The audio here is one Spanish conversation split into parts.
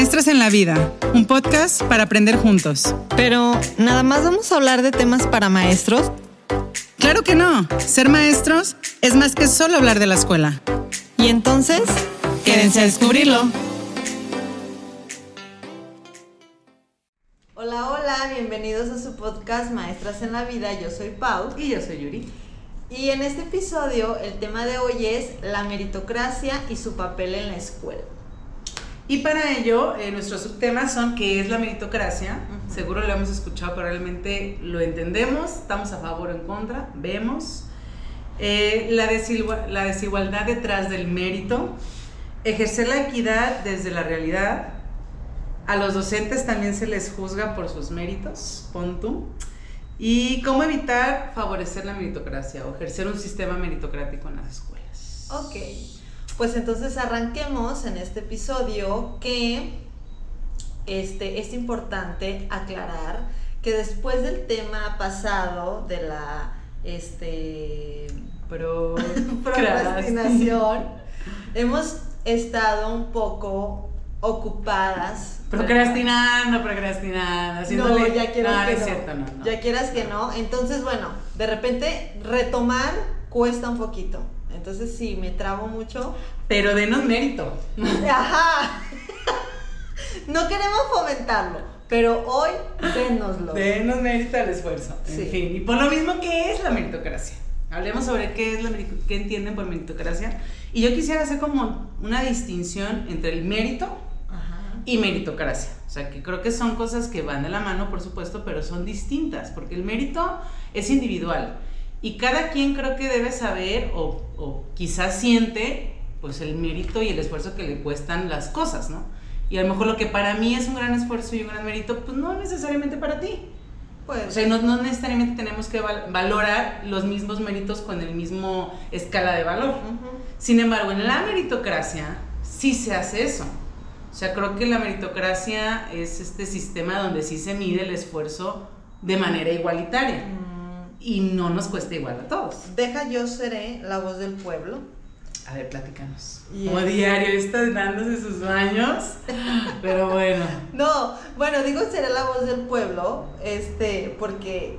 Maestras en la Vida, un podcast para aprender juntos. Pero, ¿nada más vamos a hablar de temas para maestros? Claro que no. Ser maestros es más que solo hablar de la escuela. Y entonces, quédense a descubrirlo. Hola, hola, bienvenidos a su podcast Maestras en la Vida. Yo soy Pau. Y yo soy Yuri. Y en este episodio el tema de hoy es la meritocracia y su papel en la escuela. Y para ello, eh, nuestros subtemas son qué es la meritocracia. Seguro lo hemos escuchado, probablemente lo entendemos, estamos a favor o en contra, vemos. Eh, la, la desigualdad detrás del mérito, ejercer la equidad desde la realidad. A los docentes también se les juzga por sus méritos, pon tú. Y cómo evitar favorecer la meritocracia o ejercer un sistema meritocrático en las escuelas. Ok. Pues entonces arranquemos en este episodio que este, es importante aclarar que después del tema pasado de la este, procrastinación, hemos estado un poco ocupadas. Procrastinando, procrastinando, no, ya quieras que no. Ya quieras que no. Entonces, bueno, de repente retomar cuesta un poquito. Entonces sí, me trabo mucho. Pero denos mérito. Ajá. No queremos fomentarlo, pero hoy denoslo. Denos mérito al esfuerzo. En fin, y por lo mismo, ¿qué es la meritocracia? Hablemos sobre qué es la qué entienden por meritocracia. Y yo quisiera hacer como una distinción entre el mérito y meritocracia. O sea, que creo que son cosas que van de la mano, por supuesto, pero son distintas, porque el mérito es individual y cada quien creo que debe saber o, o quizás siente pues el mérito y el esfuerzo que le cuestan las cosas, ¿no? Y a lo mejor lo que para mí es un gran esfuerzo y un gran mérito, pues no necesariamente para ti. Pues, o sea, no, no necesariamente tenemos que valorar los mismos méritos con el mismo escala de valor. Sin embargo, en la meritocracia sí se hace eso. O sea, creo que la meritocracia es este sistema donde sí se mide el esfuerzo de manera igualitaria. Mm y no nos cuesta igual a todos. Deja yo seré la voz del pueblo. A ver, platícanos. Como diario, estás dándose sus baños, pero bueno. No, bueno, digo seré la voz del pueblo, este, porque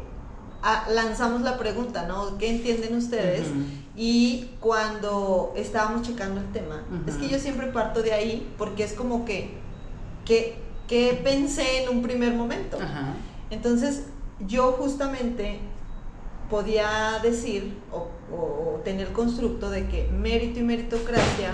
ah, lanzamos la pregunta, ¿no? ¿Qué entienden ustedes? Y cuando estábamos checando el tema, es que yo siempre parto de ahí porque es como que, que, que pensé en un primer momento. Entonces, yo justamente podía decir o, tener el constructo de que mérito y meritocracia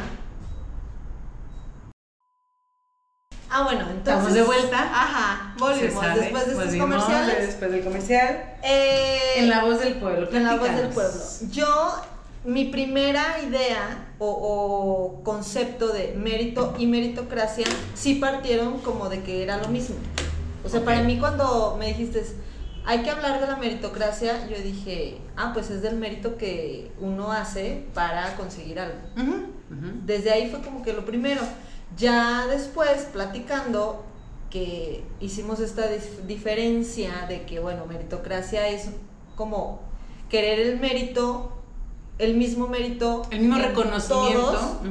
Ah, bueno, entonces. Estamos de vuelta. Ajá, volvimos después de estos comerciales. Después del comercial. Eh, en la voz del pueblo. En la voz del pueblo. Yo, mi primera idea o, o, concepto de mérito y meritocracia sí partieron como de que era lo mismo. O sea, para mí cuando me dijiste hay que hablar de la meritocracia, yo dije, ah, pues es del mérito que uno hace para conseguir algo. Desde ahí fue como que lo primero. Ya después, platicando, que hicimos esta diferencia de que, bueno, meritocracia es como querer el mérito, el mismo mérito. El mismo reconocimiento.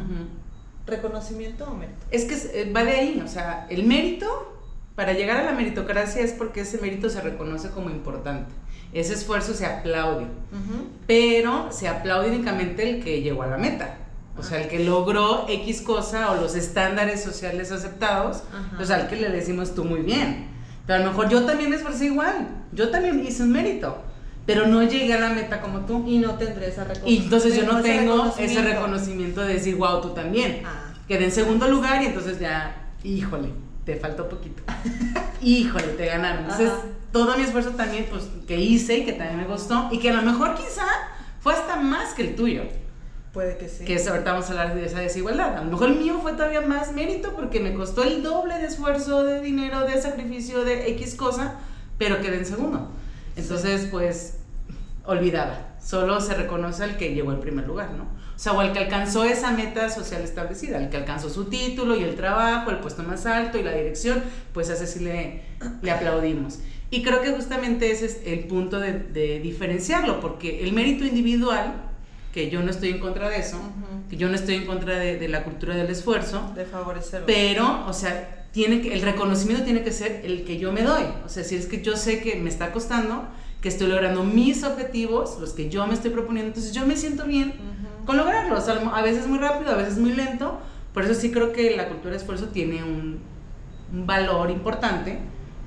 ¿Reconocimiento o mérito? Es que eh, va de ahí, o sea, el mérito para llegar a la meritocracia es porque ese mérito se reconoce como importante. Ese esfuerzo se aplaude, pero se aplaude únicamente el que llegó a la meta. O sea, el que logró X cosa o los estándares sociales aceptados, pues al que le decimos tú muy bien. Pero a lo mejor yo también me esforcé igual, yo también hice un mérito, pero no llegué a la meta como tú. Y no tendré esa reconocimiento. Y entonces yo no tengo ese reconocimiento de decir, wow, tú también. Ah. Quedé en segundo lugar y entonces ya, híjole te faltó poquito. Híjole, te ganaron. Entonces, todo mi esfuerzo también, pues, que hice y que también me gustó, y que a lo mejor quizá fue hasta más que el tuyo. Puede que sí. Que ahorita vamos a hablar de esa desigualdad. A lo mejor el mío fue todavía más mérito porque me costó el doble de esfuerzo, de dinero, de sacrificio, de X cosa, pero quedé en segundo. Entonces, pues, olvidaba. Solo se reconoce al que llegó en primer lugar, ¿no? O sea, o al que alcanzó esa meta social establecida, al que alcanzó su título y el trabajo, el puesto más alto y la dirección, pues a ese sí le, le aplaudimos. Y creo que justamente ese es el punto de, de diferenciarlo, porque el mérito individual, que yo no estoy en contra de eso, que yo no estoy en contra de, la cultura del esfuerzo. De favorecer. Pero, o sea, tiene que, el reconocimiento tiene que ser el que yo me doy. O sea, si es que yo sé que me está costando, que estoy logrando mis objetivos, los que yo me estoy proponiendo, entonces yo me siento bien con lograrlos. A veces muy rápido, a veces muy lento. Por eso sí creo que la cultura de esfuerzo tiene un, un valor importante,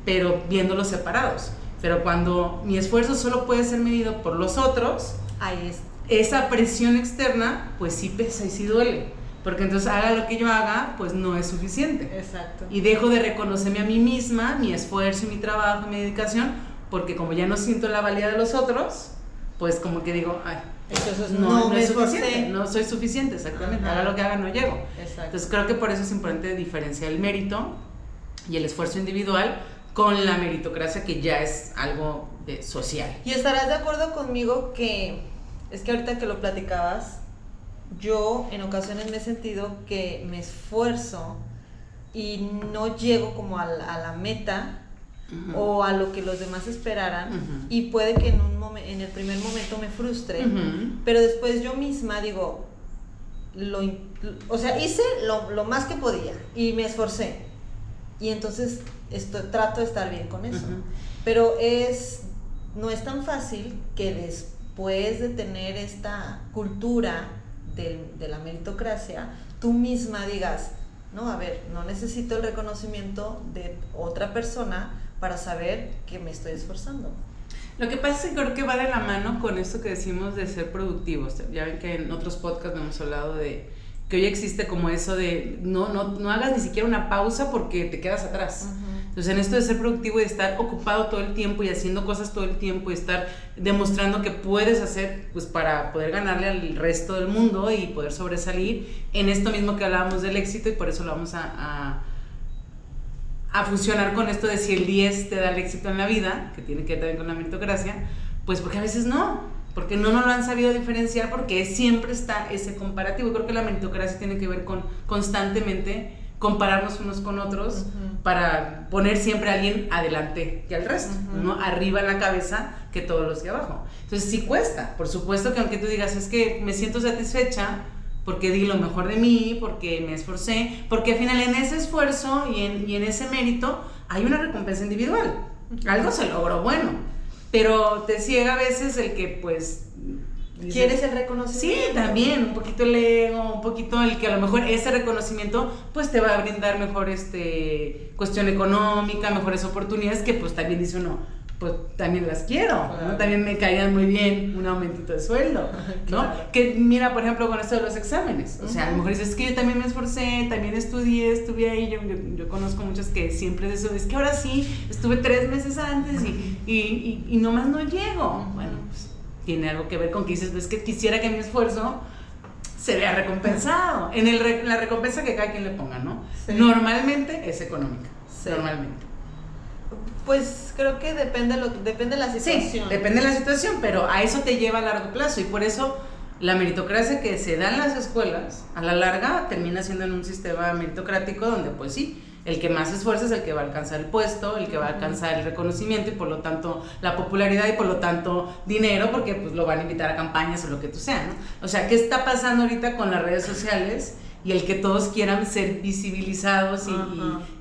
pero viéndolos separados. Pero cuando mi esfuerzo solo puede ser medido por los otros, Ahí es. esa presión externa, pues sí pesa y sí duele. Porque entonces haga lo que yo haga, pues no es suficiente. Exacto. Y dejo de reconocerme a mí misma, mi esfuerzo, mi trabajo, mi dedicación, porque como ya no siento la valía de los otros, pues como que digo, ay, entonces no, no, es suficiente, no soy suficiente, exactamente, haga lo que haga, no llego. Exacto. Entonces creo que por eso es importante diferenciar el mérito y el esfuerzo individual con la meritocracia que ya es algo de social. Y estarás de acuerdo conmigo que es que ahorita que lo platicabas, yo en ocasiones me he sentido que me esfuerzo y no llego como a la, meta o a lo que los demás esperaran y puede que en, un en el primer momento me frustre, pero después yo misma digo, lo, o sea, hice lo, lo más que podía y me esforcé y entonces esto, trato de estar bien con eso. Pero es, no es tan fácil que después de tener esta cultura de, de, la meritocracia, tú misma digas, no, a ver, no necesito el reconocimiento de otra persona para saber que me estoy esforzando. Lo que pasa es que creo que va de la mano con esto que decimos de ser productivos. Ya ven que en otros podcasts hemos hablado de que hoy existe como eso de no, no, no hagas ni siquiera una pausa porque te quedas atrás. Entonces, en esto de ser productivo y de estar ocupado todo el tiempo y haciendo cosas todo el tiempo y estar demostrando que puedes hacer, pues para poder ganarle al resto del mundo y poder sobresalir en esto mismo que hablábamos del éxito y por eso lo vamos a, a, a funcionar con esto de si el 10 te da el éxito en la vida, que tiene que ver también con la meritocracia, pues porque a veces no porque no nos lo han sabido diferenciar porque siempre está ese comparativo. Creo que la meritocracia tiene que ver con constantemente compararnos unos con otros para poner siempre a alguien adelante que al resto, ¿no? Arriba en la cabeza que todos los de abajo. Entonces sí cuesta, por supuesto que aunque tú digas es que me siento satisfecha porque di lo mejor de mí, porque me esforcé, porque al final en ese esfuerzo y en, y en ese mérito hay una recompensa individual. Algo se logró bueno pero te ciega a veces el que pues... ¿Quieres el reconocimiento? Sí, también, un poquito el ego, un poquito el que a lo mejor ese reconocimiento pues te va a brindar mejor este, cuestión económica, mejores oportunidades que pues también dice uno, pues también las quiero, También me caían muy bien un aumentito de sueldo, ¿no? Que mira, por ejemplo, con esto de los exámenes, o sea, a lo mejor dices, es que yo también me esforcé, también estudié, estuve ahí, yo, yo, conozco muchas que siempre es eso, es que ahora sí, estuve tres meses antes y, y, y, nomás no llego. Bueno, pues tiene algo que ver con que dices, es que quisiera que mi esfuerzo se vea recompensado, en el, la recompensa que cada quien le ponga, ¿no? Normalmente es económica, normalmente. Pues creo que depende, lo, depende de la situación. Sí, depende de la situación, pero a eso te lleva a largo plazo y por eso la meritocracia que se da en las escuelas, a la larga termina siendo en un sistema meritocrático donde pues sí, el que más esfuerza es el que va a alcanzar el puesto, el que va a alcanzar el reconocimiento y por lo tanto la popularidad y por lo tanto dinero porque pues lo van a invitar a campañas o lo que tú sea, ¿no? O sea, ¿qué está pasando ahorita con las redes sociales? Y el que todos quieran ser visibilizados y,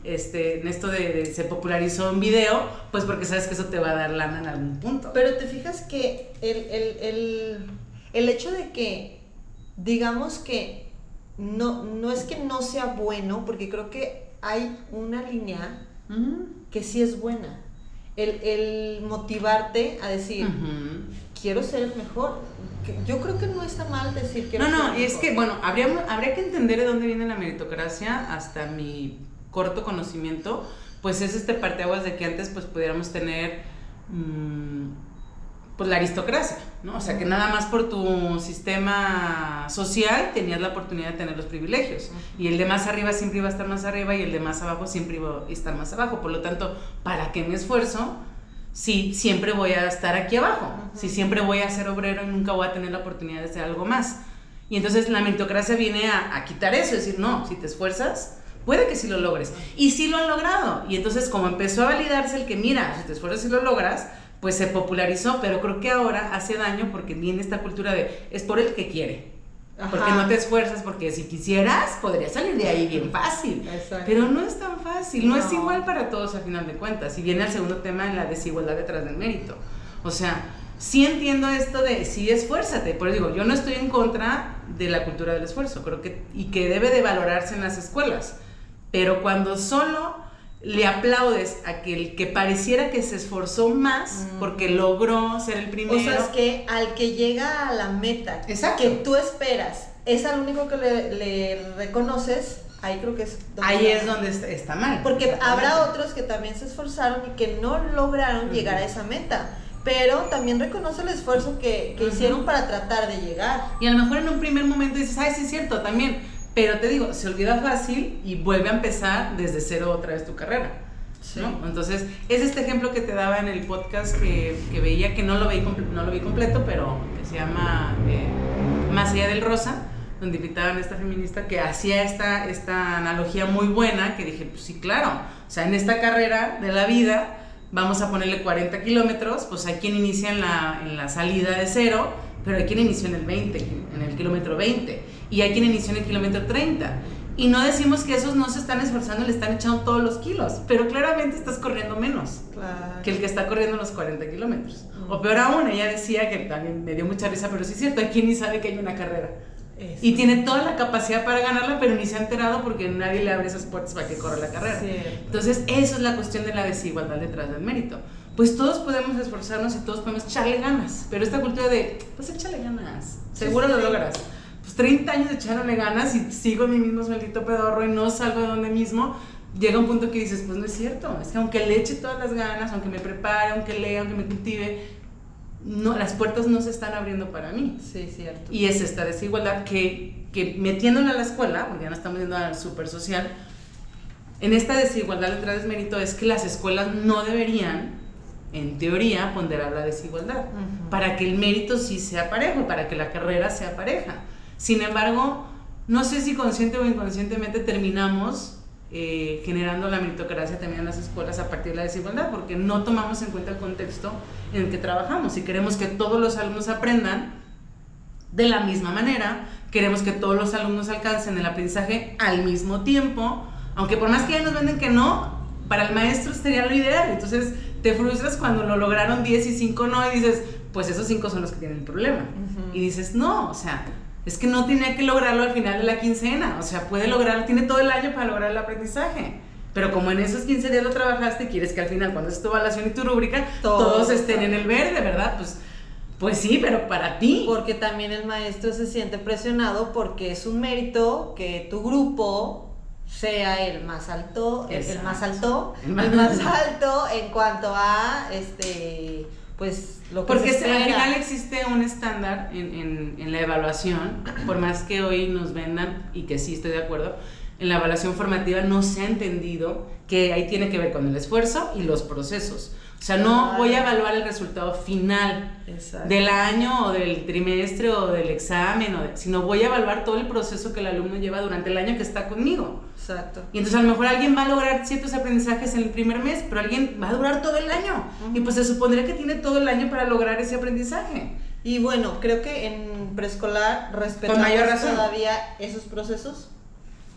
este, en esto de, se popularizó un video, pues porque sabes que eso te va a dar lana en algún punto. Pero te fijas que el, el, el, el hecho de que, digamos que no, no es que no sea bueno, porque creo que hay una línea que sí es buena. El, el motivarte a decir, quiero ser el mejor. Yo creo que no está mal decir que... No, no, y es que, bueno, habría, habría que entender de dónde viene la meritocracia hasta mi corto conocimiento, pues es este parteaguas de que antes pues pudiéramos tener mm, pues la aristocracia, ¿no? O sea, que nada más por tu sistema social tenías la oportunidad de tener los privilegios. Y el de más arriba siempre iba a estar más arriba y el de más abajo siempre iba a estar más abajo, por lo tanto, ¿para qué me esfuerzo? Si siempre voy a estar aquí abajo, si siempre voy a ser obrero y nunca voy a tener la oportunidad de hacer algo más. Y entonces la meritocracia viene a, quitar eso, decir, no, si te esfuerzas, puede que sí lo logres. Y sí lo han logrado. Y entonces como empezó a validarse el que, mira, si te esfuerzas y lo logras, pues se popularizó, pero creo que ahora hace daño porque viene esta cultura de es por el que quiere. Porque no te esfuerzas, porque si quisieras, podría salir de ahí bien fácil. Pero no es tan fácil, no, es igual para todos a final de cuentas. Y viene el segundo tema en la desigualdad detrás del mérito. O sea, sí entiendo esto de sí esfuérzate, por eso digo, yo no estoy en contra de la cultura del esfuerzo, creo que y que debe de valorarse en las escuelas. Pero cuando solo le aplaudes a aquel que pareciera que se esforzó más mm. porque logró ser el primero. O sea, es que al que llega a la meta que tú esperas, es al único que le, reconoces, ahí creo que es donde Ahí es donde está, mal. Porque habrá otros que también se esforzaron y que no lograron llegar a esa meta. Pero también reconoce el esfuerzo que, hicieron para tratar de llegar. Y a lo mejor en un primer momento dices, ay, sí es cierto, también pero te digo, se olvida fácil y vuelve a empezar desde cero otra vez tu carrera. ¿no? Entonces, es este ejemplo que te daba en el podcast que, que veía, que no lo, vi no lo vi completo, pero que se llama eh, Más allá del rosa, donde invitaban a esta feminista que hacía esta, esta analogía muy buena, que dije, pues sí, claro, o sea, en esta carrera de la vida vamos a ponerle 40 kilómetros, pues hay quien inicia en la, en la salida de cero, pero hay quien inició en el 20, en el kilómetro 20 y hay quien inició en el kilómetro 30. Y no decimos que esos no se están esforzando, le están echando todos los kilos, pero claramente estás corriendo menos que el que está corriendo los 40 kilómetros. O peor aún, ella decía que también me dio mucha risa, pero sí es cierto, hay quien ni sabe que hay una carrera. Y tiene toda la capacidad para ganarla, pero ni se ha enterado porque nadie le abre esas puertas para que corra la carrera. Entonces, eso es la cuestión de la desigualdad detrás del mérito. Pues todos podemos esforzarnos y todos podemos echarle ganas, pero esta cultura de, pues échale ganas, seguro lo logras. 30 años echándole ganas y sigo en mi mismo maldito pedorro y no salgo de donde mismo, llega un punto que dices, pues no es cierto, es que aunque le eche todas las ganas, aunque me prepare, aunque lea, aunque me cultive, no, las puertas no se están abriendo para mí. Sí, cierto. Y es esta desigualdad que, que metiéndola a la escuela, porque ya no estamos yendo al súper social, en esta desigualdad detrás del mérito es que las escuelas no deberían, en teoría, ponderar la desigualdad, para que el mérito sí sea parejo, para que la carrera sea pareja. Sin embargo, no sé si consciente o inconscientemente terminamos eh, generando la meritocracia también en las escuelas a partir de la desigualdad, porque no tomamos en cuenta el contexto en el que trabajamos. Si queremos que todos los alumnos aprendan de la misma manera, queremos que todos los alumnos alcancen el aprendizaje al mismo tiempo, aunque por más que ya nos venden que no, para el maestro sería lo ideal. Entonces te frustras cuando lo lograron 10 y 5 no y dices, pues esos 5 son los que tienen el problema. Y dices, no, o sea, es que no tiene que lograrlo al final de la quincena, o sea, puede lograrlo, tiene todo el año para lograr el aprendizaje. Pero como en esos 15 días lo trabajaste, quieres que al final, cuando es tu evaluación y tu rúbrica, todos, estén en el verde, ¿verdad? Pues, pues sí, pero para ti. Porque también el maestro se siente presionado porque es un mérito que tu grupo sea el más alto, el, más alto, el más, el más alto en cuanto a este pues lo que Porque al final existe un estándar en, en, la evaluación, por más que hoy nos vendan, y que sí estoy de acuerdo, en la evaluación formativa no se ha entendido que ahí tiene que ver con el esfuerzo y los procesos. O sea, no voy a evaluar el resultado final del año o del trimestre o del examen, o sino voy a evaluar todo el proceso que el alumno lleva durante el año que está conmigo. Exacto. Y entonces a lo mejor alguien va a lograr ciertos aprendizajes en el primer mes, pero alguien va a durar todo el año. Y pues se supondría que tiene todo el año para lograr ese aprendizaje. Y bueno, creo que en preescolar respetamos todavía esos procesos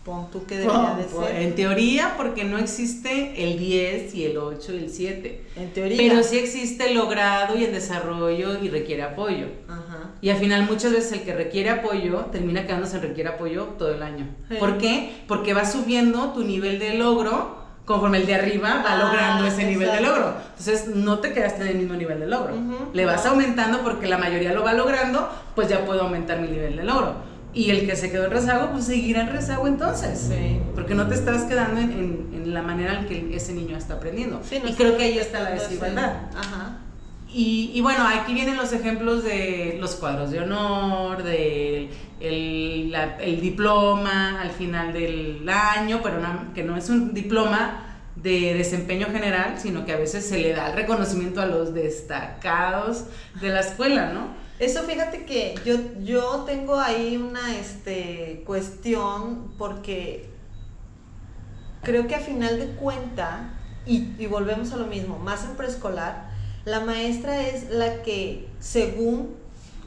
Pon tú que debería de ser. En teoría, porque no existe el 10 y el 8 y el 7. En teoría. Pero sí existe el logrado y el desarrollo y requiere apoyo. Ajá. Y al final muchas veces el que requiere apoyo termina quedándose en requiere apoyo todo el año. ¿Por qué? Porque va subiendo tu nivel de logro conforme el de arriba va ah, logrando ese nivel de logro. Entonces no te quedaste en el mismo nivel de logro. Le vas aumentando porque la mayoría lo va logrando, pues ya puedo aumentar mi nivel de logro. Y el que se quedó en rezago, pues seguirá en rezago entonces. Sí. Porque no te estás quedando en, en, la manera en que ese niño está aprendiendo. y creo que ahí está la desigualdad. Ajá. Y, y, bueno, aquí vienen los ejemplos de los cuadros de honor, del el, el, diploma al final del año, pero que no es un diploma de desempeño general, sino que a veces se le da el reconocimiento a los destacados de la escuela, ¿no? Eso fíjate que yo, yo tengo ahí una este, cuestión porque creo que a final de cuenta, y, volvemos a lo mismo, más en preescolar, La maestra es la que, según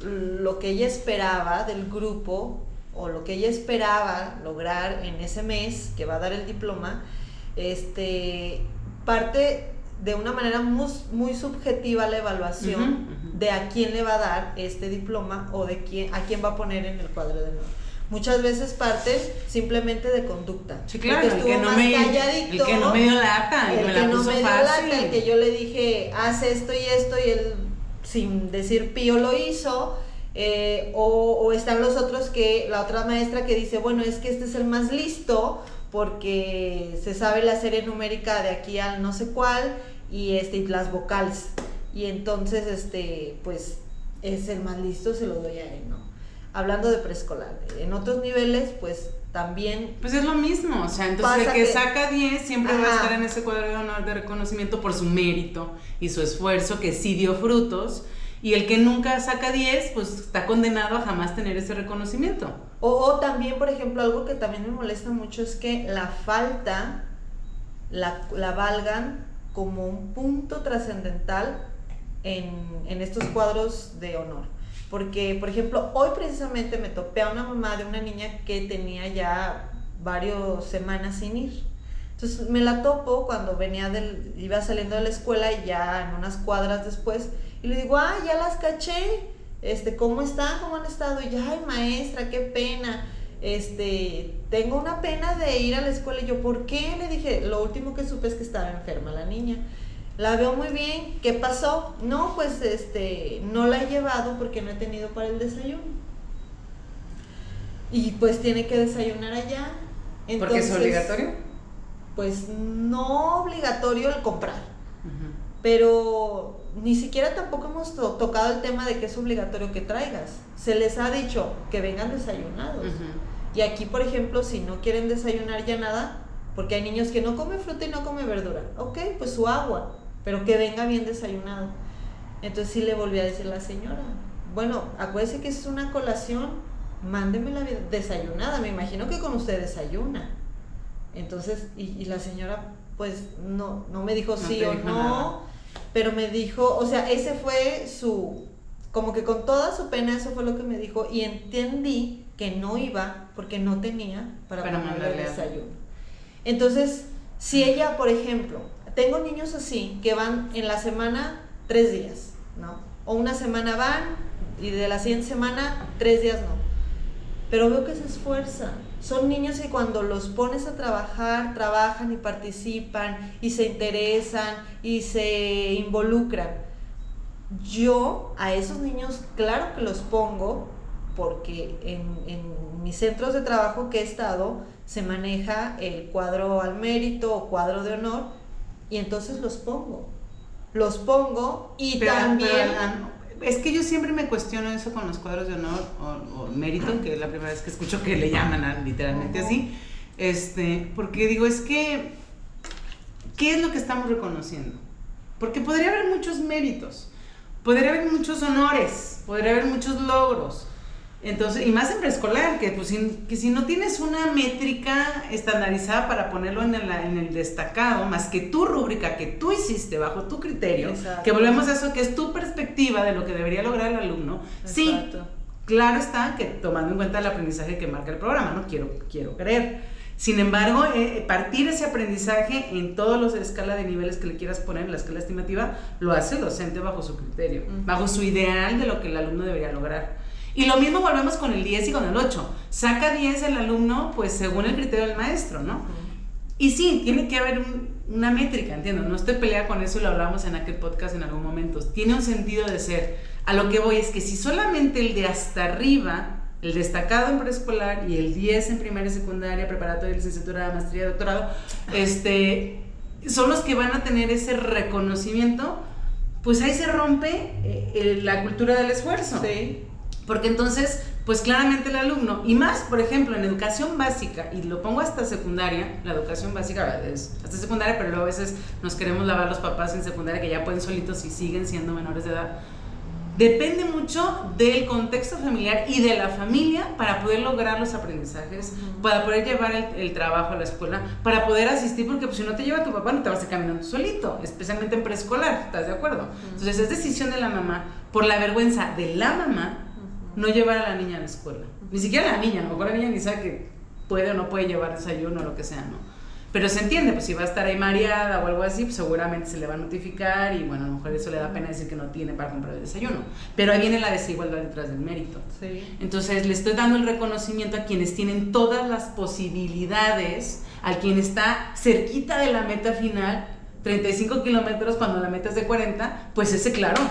lo que ella esperaba del grupo o lo que ella esperaba lograr en ese mes que va a dar el diploma, este, parte de una manera muy, subjetiva la evaluación de a quién le va a dar este diploma o de quién, a quién va a poner en el cuadro de honor. Muchas veces parte simplemente de conducta. Sí, claro, el que, no me, el que no me dio lata, el, que no me dio lata, el que yo le dije, haz esto y esto, y él sin decir pío lo hizo. Eh, o, o, están los otros que, la otra maestra que dice, bueno, es que este es el más listo, porque se sabe la serie numérica de aquí al no sé cuál y este las vocales. Y entonces este pues es el más listo se lo doy a él no hablando de preescolar en otros niveles pues también pues es lo mismo o sea entonces el que, saca 10 siempre va a estar en ese cuadro de honor de reconocimiento por su mérito y su esfuerzo que sí dio frutos y el que nunca saca 10, pues está condenado a jamás tener ese reconocimiento. O, también, por ejemplo, algo que también me molesta mucho es que la falta la, la valgan como un punto trascendental en, en estos cuadros de honor. Porque, por ejemplo, hoy precisamente me topé a una mamá de una niña que tenía ya varias semanas sin ir. Entonces me la topo cuando venía del, iba saliendo de la escuela y ya en unas cuadras después y le digo, ay, ya las caché, este, ¿cómo están? ¿Cómo han estado? Y ya, ay, maestra, qué pena. Este, tengo una pena de ir a la escuela. Y yo, ¿por qué? Le dije, lo último que supe es que estaba enferma la niña. La veo muy bien, ¿qué pasó? No, pues este, no la he llevado porque no he tenido para el desayuno. Y pues tiene que desayunar allá. ¿Porque es obligatorio? Pues no obligatorio el comprar. Pero ni siquiera tampoco hemos tocado el tema de que es obligatorio que traigas. Se les ha dicho que vengan desayunados. Y aquí, por ejemplo, si no quieren desayunar ya nada, porque hay niños que no comen fruta y no comen verdura. Ok, pues su agua, pero que venga bien desayunado. Entonces sí le volví a decir a la señora, bueno, acuérdese que es una colación, mándemela desayunada. Me imagino que con usted desayuna. Entonces, y, la señora pues no, no me dijo sí o no pero me dijo, o sea, ese fue su, como que con toda su pena eso fue lo que me dijo y entendí que no iba porque no tenía para, para ponerle el desayuno. Entonces, si ella, por ejemplo, tengo niños así que van en la semana tres días, ¿no? O una semana van y de la siguiente semana tres días no. Pero veo que se esfuerza, son niños que cuando los pones a trabajar, trabajan y participan y se interesan y se involucran. Yo a esos niños, claro que los pongo, porque en, mis centros de trabajo que he estado se maneja el cuadro al mérito o cuadro de honor y entonces los pongo. Los pongo y también es que yo siempre me cuestiono eso con los cuadros de honor o, mérito, que es la primera vez que escucho que le llaman literalmente así. Este, porque digo, es que, ¿qué es lo que estamos reconociendo? Porque podría haber muchos méritos, podría haber muchos honores, podría haber muchos logros, entonces, y más en preescolar, que, pues, que si no tienes una métrica estandarizada para ponerlo en el, en el destacado, más que tu rúbrica que tú hiciste bajo tu criterio, que volvemos a eso, que es tu perspectiva de lo que debería lograr el alumno, sí, claro está que tomando en cuenta el aprendizaje que marca el programa, ¿no? Quiero, quiero creer. Sin embargo, eh, partir ese aprendizaje en todos los escala de niveles que le quieras poner en la escala estimativa, lo hace el docente bajo su criterio, bajo su ideal de lo que el alumno debería lograr. Y lo mismo volvemos con el 10 y con el 8. Saca 10 el alumno, pues según el criterio del maestro, ¿no? Y sí, tiene que haber una métrica, entiendo. No estoy peleada con eso y lo hablamos en aquel podcast en algún momento. Tiene un sentido de ser. A lo que voy es que si solamente el de hasta arriba, el destacado en preescolar y el 10 en primaria y secundaria, preparatoria, licenciatura, maestría, doctorado, este, son los que van a tener ese reconocimiento, pues ahí se rompe eh, la cultura del esfuerzo. Sí. Porque entonces, pues claramente el alumno, y más, por ejemplo, en educación básica, y lo pongo hasta secundaria, la educación básica es hasta secundaria, pero luego a veces nos queremos lavar los papás en secundaria que ya pueden solitos y siguen siendo menores de edad. depende mucho del contexto familiar y de la familia para poder lograr los aprendizajes, para poder llevar el, trabajo a la escuela, para poder asistir, porque pues, si no te lleva tu papá no te vas a caminar solito, especialmente en preescolar, ¿estás de acuerdo? Entonces es decisión de la mamá, por la vergüenza de la mamá, no llevar a la niña a la escuela. Ni siquiera la niña, a lo mejor la niña ni sabe que puede o no puede llevar desayuno o lo que sea, ¿no? Pero se entiende, pues si va a estar ahí mareada o algo así, pues seguramente se le va a notificar y bueno, a lo mejor eso le da pena decir que no tiene para comprar el desayuno. Pero ahí viene la desigualdad detrás del mérito. Entonces le estoy dando el reconocimiento a quienes tienen todas las posibilidades, al quien está cerquita de la meta final, 35 kilómetros cuando la meta es de 40, pues ese claro.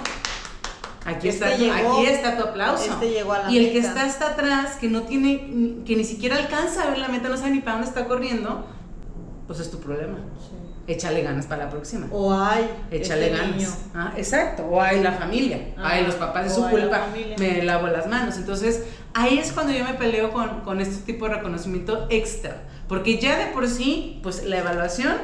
Aquí, este está, aquí está tu aplauso. Este llegó a la y el que está hasta atrás, que no tiene, que ni siquiera alcanza a ver la meta, no sabe ni para dónde está corriendo, pues es tu problema. Échale ganas para la próxima. O hay. Échale este ganas. Ah, exacto. O hay la familia. hay los papás de su culpa. Me lavo las manos. Entonces, ahí es cuando yo me peleo con, con este tipo de reconocimiento extra. Porque ya de por sí, pues la evaluación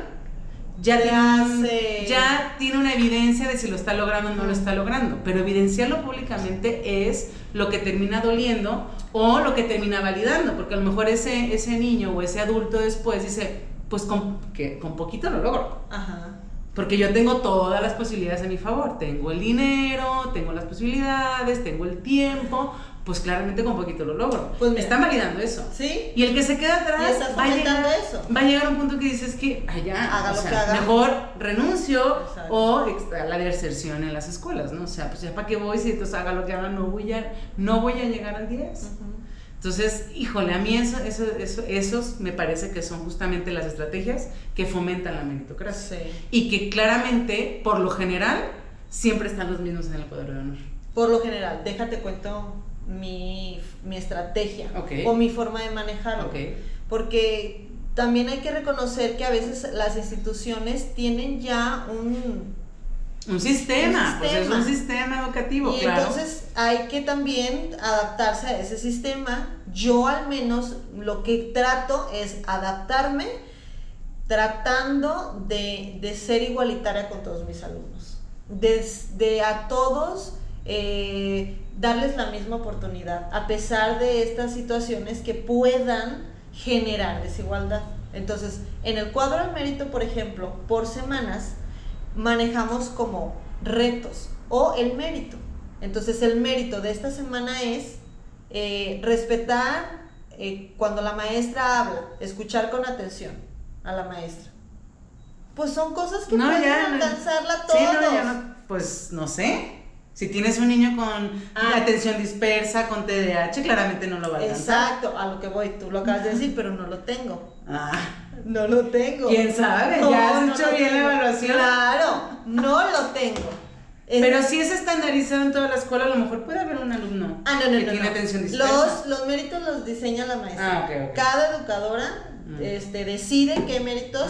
ya, tiene, ya tiene una evidencia de si lo está logrando o no lo está logrando. Pero evidenciarlo públicamente es lo que termina doliendo o lo que termina validando. Porque a lo mejor ese, ese niño o ese adulto después dice, pues con, que, con poquito lo logro. Ajá. Porque yo tengo todas las posibilidades a mi favor. Tengo el dinero, tengo las posibilidades, tengo el tiempo. Pues claramente con poquito lo logro. Pues me están validando eso. Sí. Y el que se queda atrás va, a llegar, eso. va a llegar a un punto que dices que allá haga lo que haga. mejor renuncio o la deserción en las escuelas, ¿no? O sea, pues ya para qué voy si entonces haga lo que haga, no voy a, no voy a llegar al 10. Entonces, híjole, a mí eso, eso, eso, esos me parece que son justamente las estrategias que fomentan la meritocracia. Y que claramente, por lo general, siempre están los mismos en el poder de honor. Por lo general, déjate cuento mi, mi estrategia o mi forma de manejarlo. Porque también hay que reconocer que a veces las instituciones tienen ya un un sistema, pues es un sistema educativo, y entonces hay que también adaptarse a ese sistema. Yo al menos lo que trato es adaptarme tratando de, ser igualitaria con todos mis alumnos. De, a todos eh, darles la misma oportunidad, a pesar de estas situaciones que puedan generar desigualdad. Entonces, en el cuadro del mérito, por ejemplo, por semanas, manejamos como retos o el mérito. Entonces el mérito de esta semana es eh, respetar eh, cuando la maestra habla, escuchar con atención a la maestra. Pues son cosas que pueden alcanzarla todos. pues no sé. Si tienes un niño con ah. atención dispersa, con TDAH, claramente no lo va a alcanzar. Exacto, a lo que voy, tú lo acabas de decir, pero no lo tengo. Ah. No lo tengo. ¿Quién sabe? ya has hecho bien la evaluación. Claro, no lo tengo. Pero si es estandarizado en toda la escuela, a lo mejor puede haber un alumno ah, no, no, que tiene atención dispersa. Los, los méritos los diseña la maestra. Ah, Cada educadora mm. este, decide qué méritos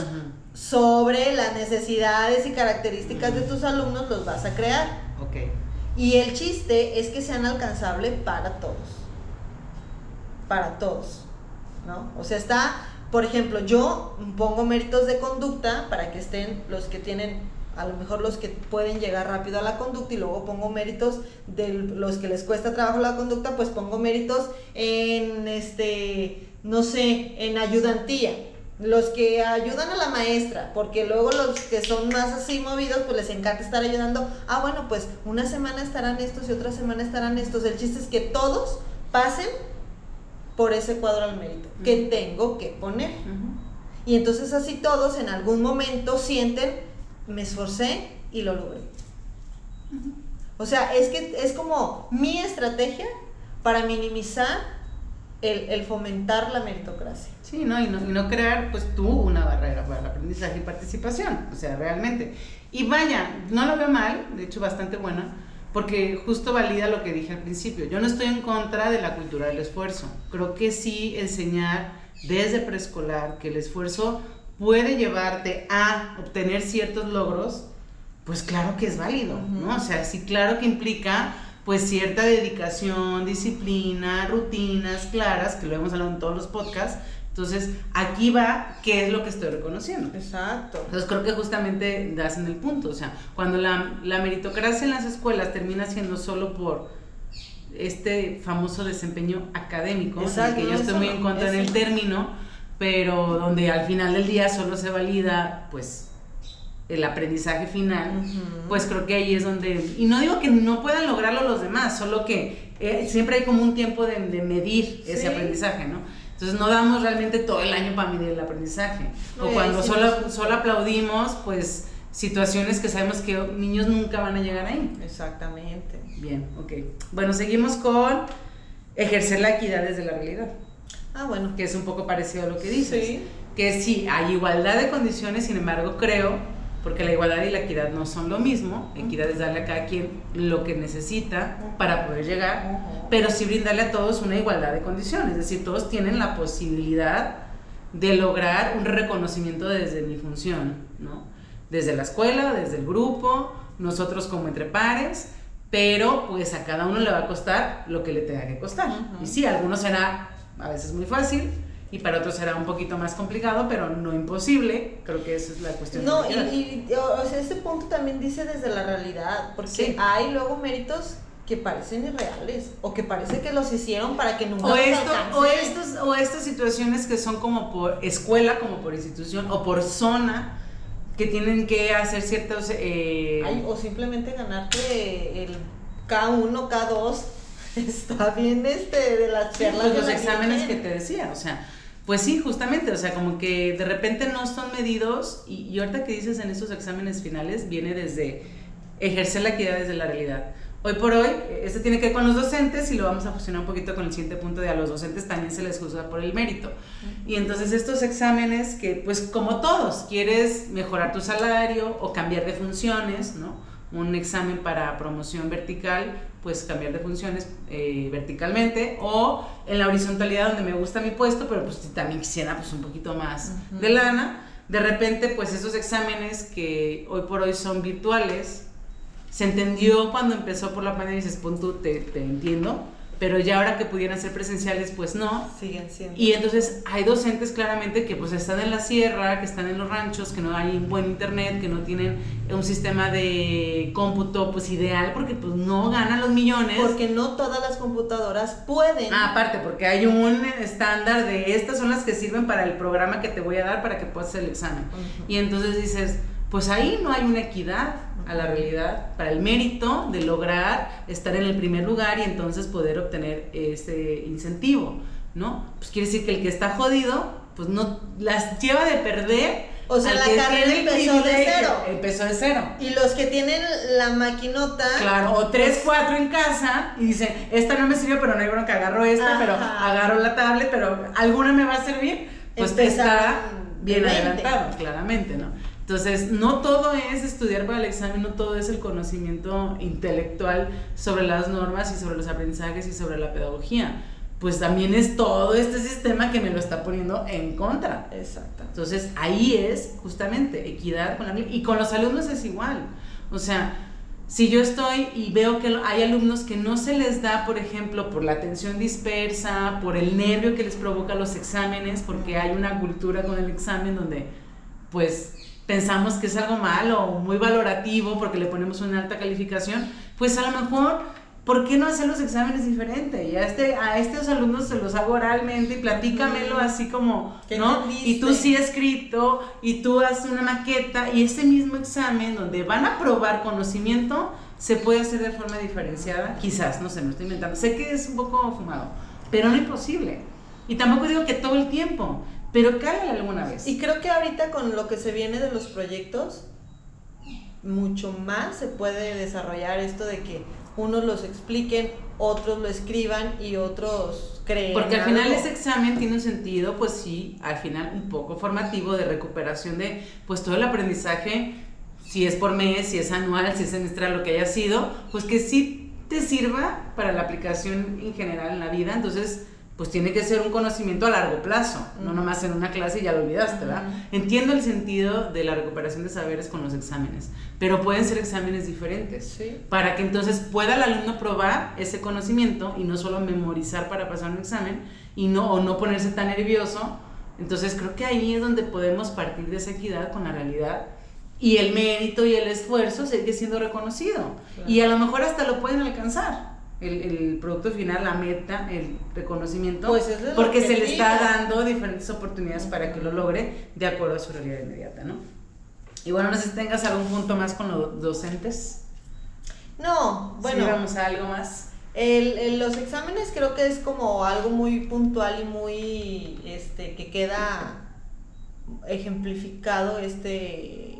sobre las necesidades y características de tus alumnos los vas a crear. Ok. Y el chiste es que sean alcanzables para todos. Para todos. ¿No? O sea, está por ejemplo, yo pongo méritos de conducta para que estén los que tienen, a lo mejor los que pueden llegar rápido a la conducta y luego pongo méritos de los que les cuesta trabajo la conducta, pues pongo méritos en, este, no sé, en ayudantía. Los que ayudan a la maestra, porque luego los que son más así movidos, pues les encanta estar ayudando. Ah, bueno, pues una semana estarán estos y otra semana estarán estos. El chiste es que todos pasen por ese cuadro al mérito que tengo que poner. Y entonces así todos en algún momento sienten, me esforcé y lo logré. O sea, es que es como mi estrategia para minimizar el, fomentar la meritocracia. Sí, ¿no? Y, ¿no? y no crear pues tú una barrera para el aprendizaje y participación, o sea, realmente. Y vaya, no lo veo mal, de hecho bastante buena porque justo valida lo que dije al principio. Yo no estoy en contra de la cultura del esfuerzo. Creo que sí enseñar desde preescolar que el esfuerzo puede llevarte a obtener ciertos logros, pues claro que es válido, ¿no? O sea, sí claro que implica pues cierta dedicación, disciplina, rutinas claras, que lo hemos hablado en todos los podcasts, Entonces, aquí va qué es lo que estoy reconociendo. Exacto. Entonces, creo que justamente das en el punto. O sea, cuando la, la meritocracia en las escuelas termina siendo solo por este famoso desempeño académico, que yo estoy muy en contra en el término, pero donde al final del día solo se valida, pues, el aprendizaje final, pues creo que ahí es donde, y no digo que no puedan lograrlo los demás, solo que eh, siempre hay como un tiempo de, medir ese aprendizaje, ¿no? Entonces no damos realmente todo el año para medir el aprendizaje. o cuando solo, solo aplaudimos, pues situaciones que sabemos que niños nunca van a llegar ahí. Exactamente. Bien, ok. Bueno, seguimos con ejercer la equidad desde la realidad. Ah, bueno. Que es un poco parecido a lo que dices. Sí. Que sí, hay igualdad de condiciones, sin embargo, creo, porque la igualdad y la equidad no son lo mismo. Equidad es darle a cada quien lo que necesita para poder llegar, pero sí brindarle a todos una igualdad de condiciones. Es decir, todos tienen la posibilidad de lograr un reconocimiento desde mi función, ¿no? Desde la escuela, desde el grupo, nosotros como entre pares pero pues a cada uno le va a costar lo que le tenga que costar. Y sí, a algunos será a veces muy fácil y para otros será un poquito más complicado, pero no imposible. Creo que esa es la cuestión. No, y, y, o sea, este punto también dice desde la realidad, porque hay luego méritos que parecen irreales o que parece que los hicieron para que nunca o esto, o estos o estas situaciones que son como por escuela como por institución o por zona que tienen que hacer ciertos... Eh, o simplemente ganarte el K1, K2, está bien este de las charlas. Pues los exámenes que te decía, o sea, pues sí, justamente, o sea, como que de repente no son medidos y, y ahorita que dices en esos exámenes finales viene desde ejercer la equidad desde la realidad. Hoy por hoy, este tiene que ver con los docentes y lo vamos a fusionar un poquito con el siguiente punto de a los docentes también se les juzga por el mérito. Y entonces estos exámenes que, pues como todos, quieres mejorar tu salario o cambiar de funciones, ¿no? Un examen para promoción vertical, pues cambiar de funciones eh, verticalmente o en la horizontalidad donde me gusta mi puesto, pero pues también quisiera pues un poquito más de lana. De repente, pues esos exámenes que hoy por hoy son virtuales, se entendió cuando empezó por la pandemia y dices, punto, te, te entiendo, pero ya ahora que pudieran ser presenciales, pues no. Siguen siendo. Y entonces hay docentes claramente que pues están en la sierra, que están en los ranchos, que no hay buen internet, que no tienen un sistema de cómputo pues ideal, porque pues no ganan los millones. Porque no todas las computadoras pueden. Ah, aparte, porque hay un estándar de estas son las que sirven para el programa que te voy a dar para que puedas hacer el examen. Y entonces dices, pues ahí no hay una equidad a la realidad para el mérito de lograr estar en el primer lugar y entonces poder obtener ese incentivo, ¿no? Pues quiere decir que el que está jodido, pues no las lleva de perder. O sea, la carrera empezó de cero. Empezó de cero. Y los que tienen la maquinota. Claro, o tres, cuatro en casa y dicen, esta no me sirvió, pero no hay bronca, agarro esta, pero agarro la tablet, pero alguna me va a servir. Pues está bien adelantado, claramente, ¿no? Entonces, no todo es estudiar para el examen, no todo es el conocimiento intelectual sobre las normas y sobre los aprendizajes y sobre la pedagogía. Pues también es todo este sistema que me lo está poniendo en contra. Exacto. Entonces, ahí es justamente equidad con la y con los alumnos es igual. O sea, si yo estoy y veo que hay alumnos que no se les da, por ejemplo, por la atención dispersa, por el nervio que les provoca los exámenes, porque hay una cultura con el examen donde, pues, pensamos que es algo malo o muy valorativo porque le ponemos una alta calificación, pues a lo mejor, ¿por qué no hacer los exámenes diferentes? Y a, este, a estos alumnos se los hago oralmente y platícamelo así como, ¿no? Y tú sí escrito y tú haces una maqueta y ese mismo examen donde van a probar conocimiento se puede hacer de forma diferenciada, quizás, no sé, me estoy inventando. Sé que es un poco fumado, pero no imposible. Y tampoco digo que todo el tiempo. Pero cállale alguna vez. Y creo que ahorita con lo que se viene de los proyectos, mucho más se puede desarrollar esto de que unos los expliquen, otros lo escriban y otros creen. Porque al final ese examen tiene un sentido, pues sí, al final un poco formativo de recuperación de pues todo el aprendizaje, si es por mes, si es anual, si es semestral, lo que haya sido, pues que sí te sirva para la aplicación en general en la vida. Entonces, pues tiene que ser un conocimiento a largo plazo, no nomás en una clase y ya lo olvidaste, ¿verdad? Entiendo el sentido de la recuperación de saberes con los exámenes, pero pueden ser exámenes diferentes, para que entonces pueda el alumno probar ese conocimiento y no solo memorizar para pasar un examen y no o no ponerse tan nervioso Entonces creo que ahí es donde podemos partir de esa equidad con la realidad y el mérito y el esfuerzo sigue siendo reconocido. Y a lo mejor hasta lo pueden alcanzar. El, producto final, la meta, el reconocimiento, pues porque se le está dando diferentes oportunidades para que lo logre de acuerdo a su realidad inmediata, ¿no? Y bueno, no sé si tengas algún punto más con los docentes. No, bueno. vamos a algo más. El, los exámenes creo que es como algo muy puntual y muy, este, que queda ejemplificado este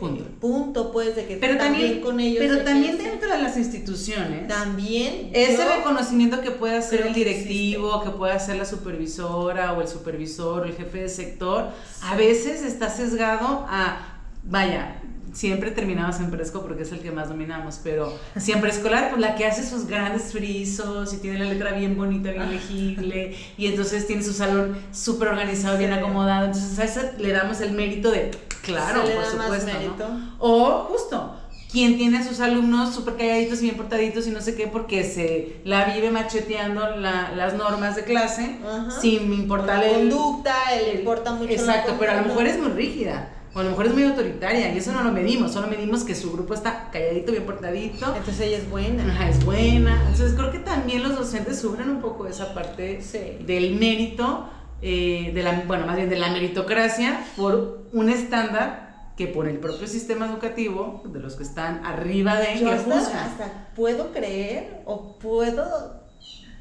punto. punto, pues, de que pero también, con ellos. Pero también dentro de las instituciones. También. Ese reconocimiento que puede hacer el directivo, que puede hacer la supervisora o el supervisor o el jefe de sector, a veces está sesgado a, vaya, siempre terminamos en Presco porque es el que más dominamos, pero siempre escolar, pues la que hace sus grandes frisos y tiene la letra bien bonita, bien legible, y entonces tiene su salón súper organizado, bien acomodado, entonces a esa le damos el mérito de, claro, por supuesto, ¿no? O justo, quien tiene a sus alumnos súper calladitos y bien portaditos y no sé qué, porque se la vive macheteando las normas de clase, sin importar la conducta, le importa mucho. Exacto, pero a lo mejor es muy rígida. O a lo mejor es muy autoritaria y eso no lo medimos, solo medimos que su grupo está calladito, bien portadito. Entonces ella es buena. Ajá, es buena. Entonces creo que también los docentes sufren un poco esa parte del mérito, eh, de la, bueno, más bien de la meritocracia por un estándar que por el propio sistema educativo, de los que están arriba de, Yo hasta puedo creer o puedo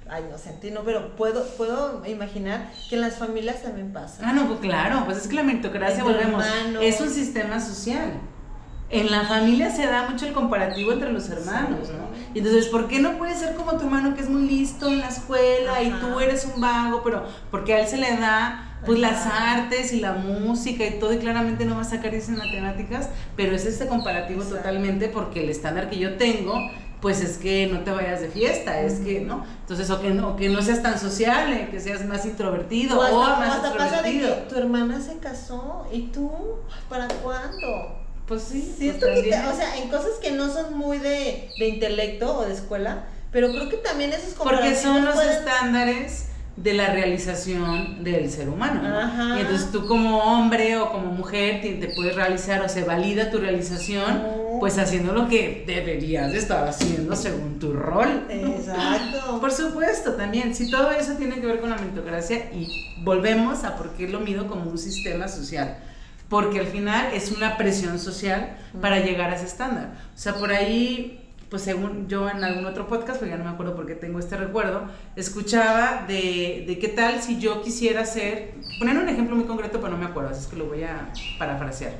ay, no sé, no, pero puedo, puedo imaginar que en las familias también pasa. Ah, no, pues claro, pues es que la meritocracia, volvemos, es un sistema social. En la familia se da mucho el comparativo entre los hermanos, ¿no? Y entonces, ¿por qué no puede ser como tu hermano que es muy listo en la escuela y tú eres un vago, pero porque a él se le da pues las artes y la música y todo y claramente no va a sacar en matemáticas, pero es este comparativo totalmente porque el estándar que yo tengo pues es que no te vayas de fiesta, es que, ¿no? Entonces, o que no, que no seas tan sociable, que seas más introvertido o, más hasta pasa de que tu hermana se casó y tú, ¿para cuándo? Pues sí. sí pues o sea, en cosas que no son muy de, de intelecto o de escuela, pero creo que también esos Porque son los estándares de la realización del ser humano. Y entonces tú como hombre o como mujer te, puedes realizar o se valida tu realización pues haciendo lo que deberías de estar haciendo según tu rol. Exacto. Por supuesto, también. Si todo eso tiene que ver con la meritocracia y volvemos a por qué lo mido como un sistema social. Porque al final es una presión social para llegar a ese estándar. O sea, por ahí pues según yo en algún otro podcast, pues ya no me acuerdo por qué tengo este recuerdo, escuchaba de, de, qué tal si yo quisiera ser, poner un ejemplo muy concreto, pero no me acuerdo, así es que lo voy a parafrasear.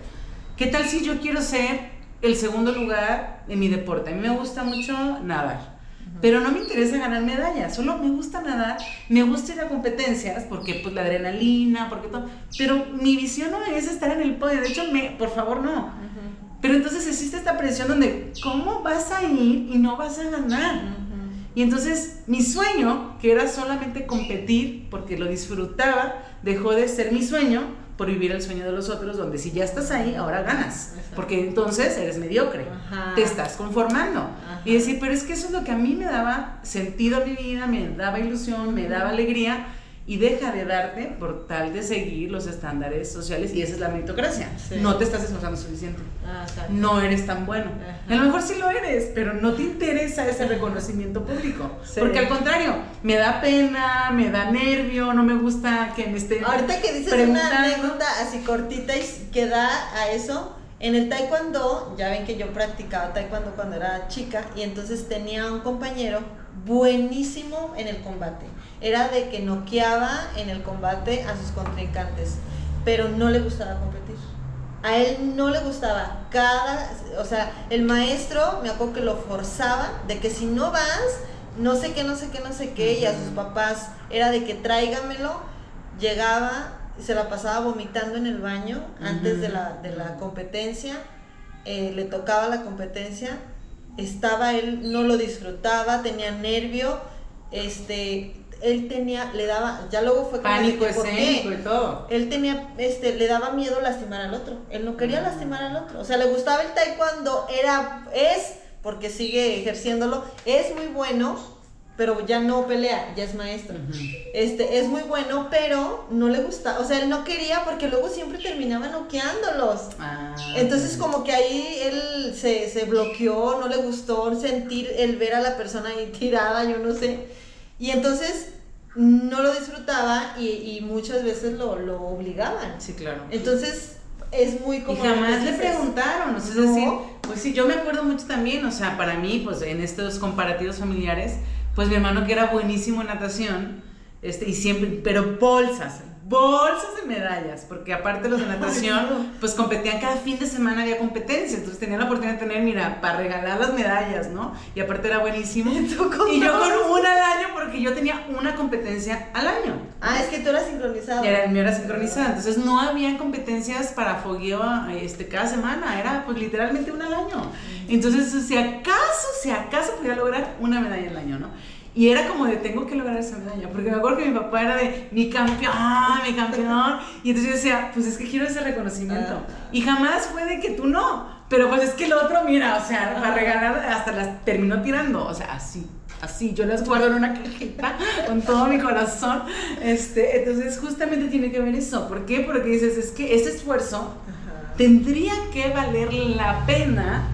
¿Qué tal si yo quiero ser el segundo lugar en mi deporte? A mí me gusta mucho nadar. Pero no me interesa ganar medallas, solo me gusta nadar, me gusta ir a competencias, porque pues la adrenalina, porque todo, pero mi visión no es estar en el podio, de hecho, me, por favor, no. Pero entonces existe esta presión donde, ¿cómo vas a ir y no vas a ganar? Y entonces mi sueño, que era solamente competir porque lo disfrutaba, dejó de ser mi sueño por vivir el sueño de los otros, donde si ya estás ahí, ahora ganas. Porque entonces eres mediocre, te estás conformando. Y decir, pero es que eso es lo que a mí me daba sentido a mi vida, me daba ilusión, me daba alegría y deja de darte por tal de seguir los estándares sociales y esa es la meritocracia. No te estás esforzando suficiente. Ah, no eres tan bueno. A lo mejor sí lo eres, pero no te interesa ese reconocimiento público. Porque al contrario, me da pena, me da nervio, no me gusta que me estén Ahorita que dices una anécdota así cortita y que da a eso, en el taekwondo, ya ven que yo practicaba taekwondo cuando era chica y entonces tenía un compañero buenísimo en el combate era de que noqueaba en el combate a sus contrincantes, pero no le gustaba competir. A él no le gustaba. Cada, o sea, el maestro me acuerdo que lo forzaba de que si no vas, no sé qué, no sé qué, no sé qué, y a sus papás. Era de que tráigamelo, llegaba, se la pasaba vomitando en el baño antes de la, de la competencia, eh, le tocaba la competencia, estaba él, no lo disfrutaba, tenía nervio, este, él tenía, le daba, ya luego fue pánico escénico y todo. Él tenía, este, le daba miedo lastimar al otro. Él no quería lastimar al otro. O sea, le gustaba el taekwondo, era, es, porque sigue ejerciéndolo, es muy bueno, pero ya no pelea, ya es maestro. Este, es muy bueno, pero no le gusta, o sea, él no quería porque luego siempre terminaba noqueándolos. Ah, Entonces como que ahí él se, se bloqueó, no le gustó sentir el ver a la persona ahí tirada, yo no sé. Y entonces no lo disfrutaba y, y muchas veces lo, lo, obligaban. Sí, claro. Entonces es muy como... Y jamás le preguntaron, o sea, es decir, pues sí, yo me acuerdo mucho también, o sea, para mí, pues en estos comparativos familiares, pues mi hermano que era buenísimo en natación, este, y siempre, pero bolsas, bolsas de medallas, porque aparte los de natación, pues competían cada fin de semana, había competencia, entonces tenía la oportunidad de tener, mira, para regalar las medallas, ¿no? Y aparte era buenísimo. y yo con una al año, porque yo tenía una competencia al año. Ah, es que tú eras sincronizado. Era, el mío era sincronizado, entonces no había competencias para fogueo este, cada semana, era pues literalmente una al año. Entonces, si acaso, si acaso podía lograr una medalla al año, ¿no? Y era como de tengo que lograr esa medalla, porque me acuerdo que mi papá era de mi campeón, mi campeón, y entonces yo decía, pues es que quiero ese reconocimiento. Y jamás fue de que tú no, pero pues es que el otro, mira, o sea, para regalar hasta las terminó tirando, o sea, así, así, yo las guardo en una cajita con todo mi corazón. Este, entonces justamente tiene que ver eso, ¿por qué? Porque dices, es que ese esfuerzo tendría que valer la pena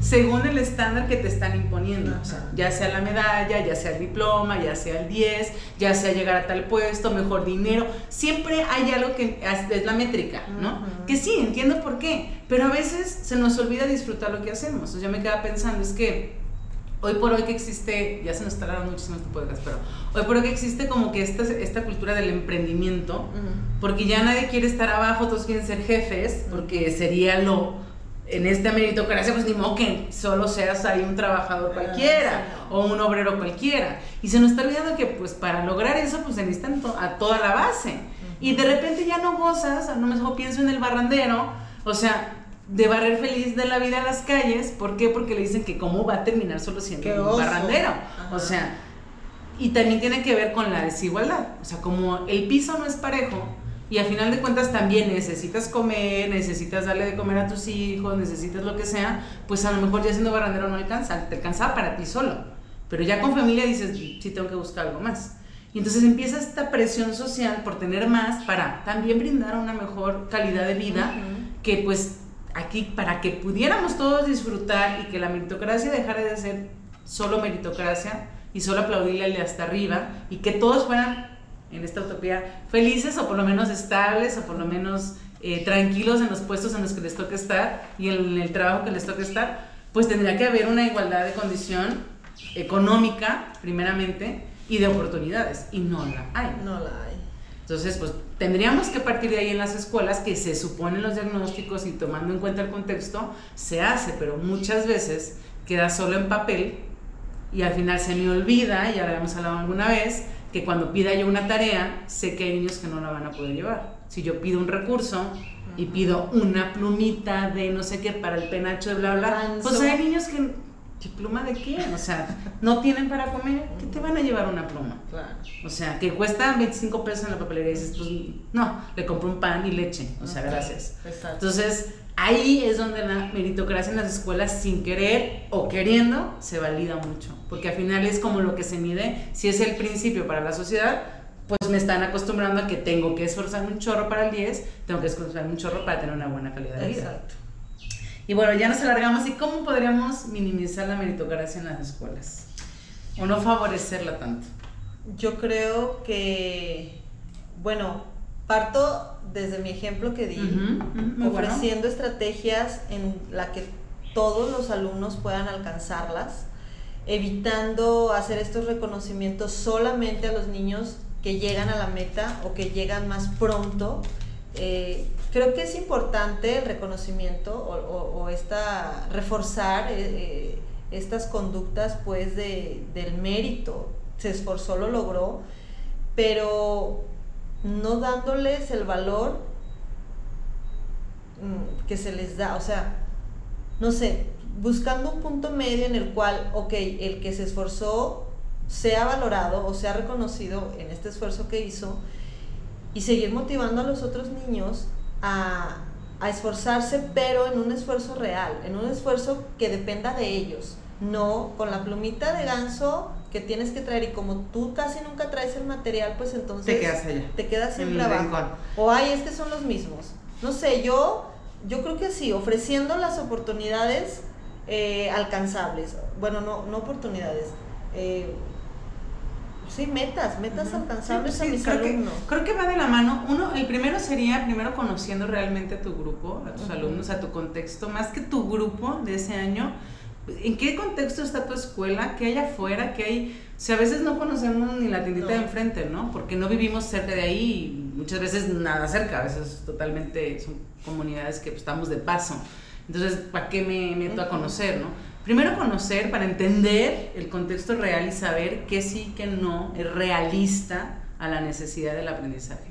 según el estándar que te están imponiendo, o sea, ya sea la medalla, ya sea el diploma, ya sea el 10, ya sea llegar a tal puesto, mejor dinero, siempre hay algo que es la métrica, ¿no? Que sí, entiendo por qué, pero a veces se nos olvida disfrutar lo que hacemos. O yo me quedaba pensando, es que hoy por hoy que existe, ya se nos tardaron muchísimo este podcast, pero hoy por hoy que existe como que esta, esta cultura del emprendimiento, porque ya nadie quiere estar abajo, todos quieren ser jefes, porque sería lo en esta meritocracia, pues ni modo que solo seas ahí un trabajador cualquiera o un obrero cualquiera. Y se nos está olvidando que pues para lograr eso pues se necesitan a toda la base. Y de repente ya no gozas, a lo mejor pienso en el barrandero, o sea, de barrer feliz de la vida a las calles, ¿por qué? Porque le dicen que cómo va a terminar solo siendo un barrandero. O sea, y también tiene que ver con la desigualdad. O sea, como el piso no es parejo, y a final de cuentas también necesitas comer, necesitas darle de comer a tus hijos, necesitas lo que sea, pues a lo mejor ya siendo barrandero no alcanza, te alcanzaba para ti solo. Pero ya con familia dices, sí tengo que buscar algo más. Y entonces empieza esta presión social por tener más para también brindar una mejor calidad de vida, que pues aquí para que pudiéramos todos disfrutar y que la meritocracia dejara de ser solo meritocracia y solo aplaudirle hasta arriba y que todos fueran en esta utopía felices o por lo menos estables o por lo menos eh, tranquilos en los puestos en los que les toca estar y en el trabajo que les toca estar, pues tendría que haber una igualdad de condición económica, primeramente, y de oportunidades. Y no la hay. No la hay. Entonces, pues tendríamos que partir de ahí en las escuelas que se suponen los diagnósticos y tomando en cuenta el contexto, se hace, pero muchas veces queda solo en papel y al final se me olvida, ya lo habíamos hablado alguna vez, que cuando pida yo una tarea, sé que hay niños que no la van a poder llevar. Si yo pido un recurso y pido una plumita de no sé qué para el penacho de bla, bla, pues hay niños que, ¿qué pluma de qué? O sea, no tienen para comer, ¿qué te van a llevar una pluma? O sea, que cuesta 25 pesos en la papelería y dices, pues no, le compro un pan y leche, o sea, gracias. Entonces, ahí es donde la meritocracia en las escuelas, sin querer o queriendo, se valida mucho. Porque al final es como lo que se mide, si es el principio para la sociedad, pues me están acostumbrando a que tengo que esforzarme un chorro para el 10, tengo que esforzarme un chorro para tener una buena calidad de vida. Exacto. Y bueno, ya nos alargamos. ¿Y cómo podríamos minimizar la meritocracia en las escuelas? ¿O no favorecerla tanto? Yo creo que, bueno, parto desde mi ejemplo que di, ofreciendo estrategias en la que todos los alumnos puedan alcanzarlas, evitando hacer estos reconocimientos solamente a los niños que llegan a la meta o que llegan más pronto. Eh, creo que es importante el reconocimiento o, esta, reforzar eh, eh, estas conductas pues de, del mérito. Se esforzó, lo logró, pero no dándoles el valor mm, que se les da, o sea, no sé, buscando un punto medio en el cual, ok, el que se esforzó sea valorado o sea reconocido en este esfuerzo que hizo y seguir motivando a los otros niños a, a esforzarse, pero en un esfuerzo real, en un esfuerzo que dependa de ellos, no con la plumita de ganso que tienes que traer y como tú casi nunca traes el material, pues entonces te quedas allá. Te quedas sin trabajo. O ay, es que son los mismos. No sé, yo, yo creo que sí, ofreciendo las oportunidades eh, alcanzables. Bueno, no, no oportunidades. Eh, sí, metas, metas alcanzables a mis creo alumnos. Que, creo que va de la mano. Uno, el primero sería primero conociendo realmente a tu grupo, a tus alumnos, a tu contexto, más que tu grupo de ese año ¿En qué contexto está tu escuela? ¿Qué hay afuera? ¿Qué hay? O sea, a veces no conocemos ni la tiendita de enfrente, ¿no? Porque no vivimos cerca de ahí y muchas veces nada cerca, a veces totalmente son comunidades que estamos de paso. Entonces, ¿para qué me meto a conocer, no? Primero conocer para entender el contexto real y saber qué sí, qué no es realista a la necesidad del aprendizaje.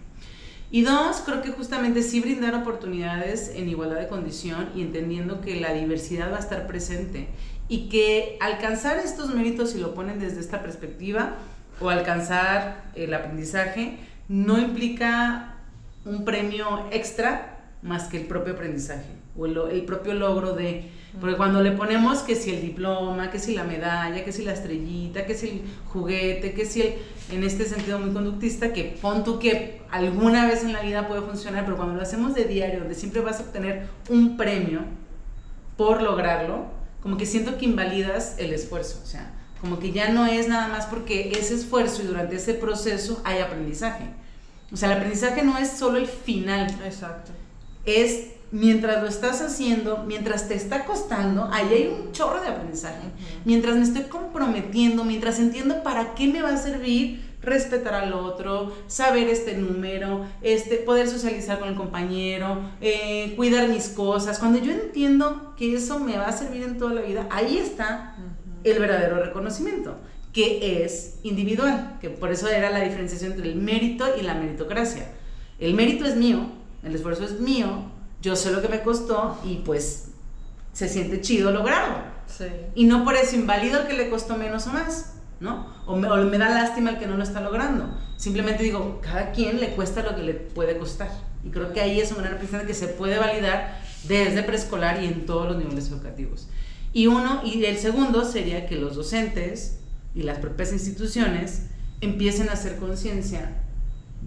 Y dos, creo que justamente sí brindar oportunidades en igualdad de condición y entendiendo que la diversidad va a estar presente y que alcanzar estos méritos, si lo ponen desde esta perspectiva, o alcanzar el aprendizaje, no implica un premio extra más que el propio aprendizaje o el, propio logro de... Porque cuando le ponemos que si el diploma, que si la medalla, que si la estrellita, que si el juguete, que si el... En este sentido muy conductista, que pon tú que alguna vez en la vida puede funcionar, pero cuando lo hacemos de diario, donde siempre vas a obtener un premio por lograrlo, como que siento que invalidas el esfuerzo. O sea, como que ya no es nada más porque ese esfuerzo y durante ese proceso hay aprendizaje. O sea, el aprendizaje no es solo el final. Exacto. Es mientras lo estás haciendo, mientras te está costando, ahí hay un chorro de aprendizaje. Mientras me estoy comprometiendo, mientras entiendo para qué me va a servir respetar al otro, saber este número, este, poder socializar con el compañero, eh, cuidar mis cosas. Cuando yo entiendo que eso me va a servir en toda la vida, ahí está el verdadero reconocimiento, que es individual, que por eso era la diferenciación entre el mérito y la meritocracia. El mérito es mío, el esfuerzo es mío, yo sé lo que me costó y pues se siente chido lograrlo. Sí. Y no por eso invalido el que le costó menos o más, ¿no? O me, da lástima el que no lo está logrando. Simplemente digo, cada quien le cuesta lo que le puede costar. Y creo que ahí es una gran aprendizaje que se puede validar desde preescolar y en todos los niveles educativos. Y uno, y el segundo sería que los docentes y las propias instituciones empiecen a hacer conciencia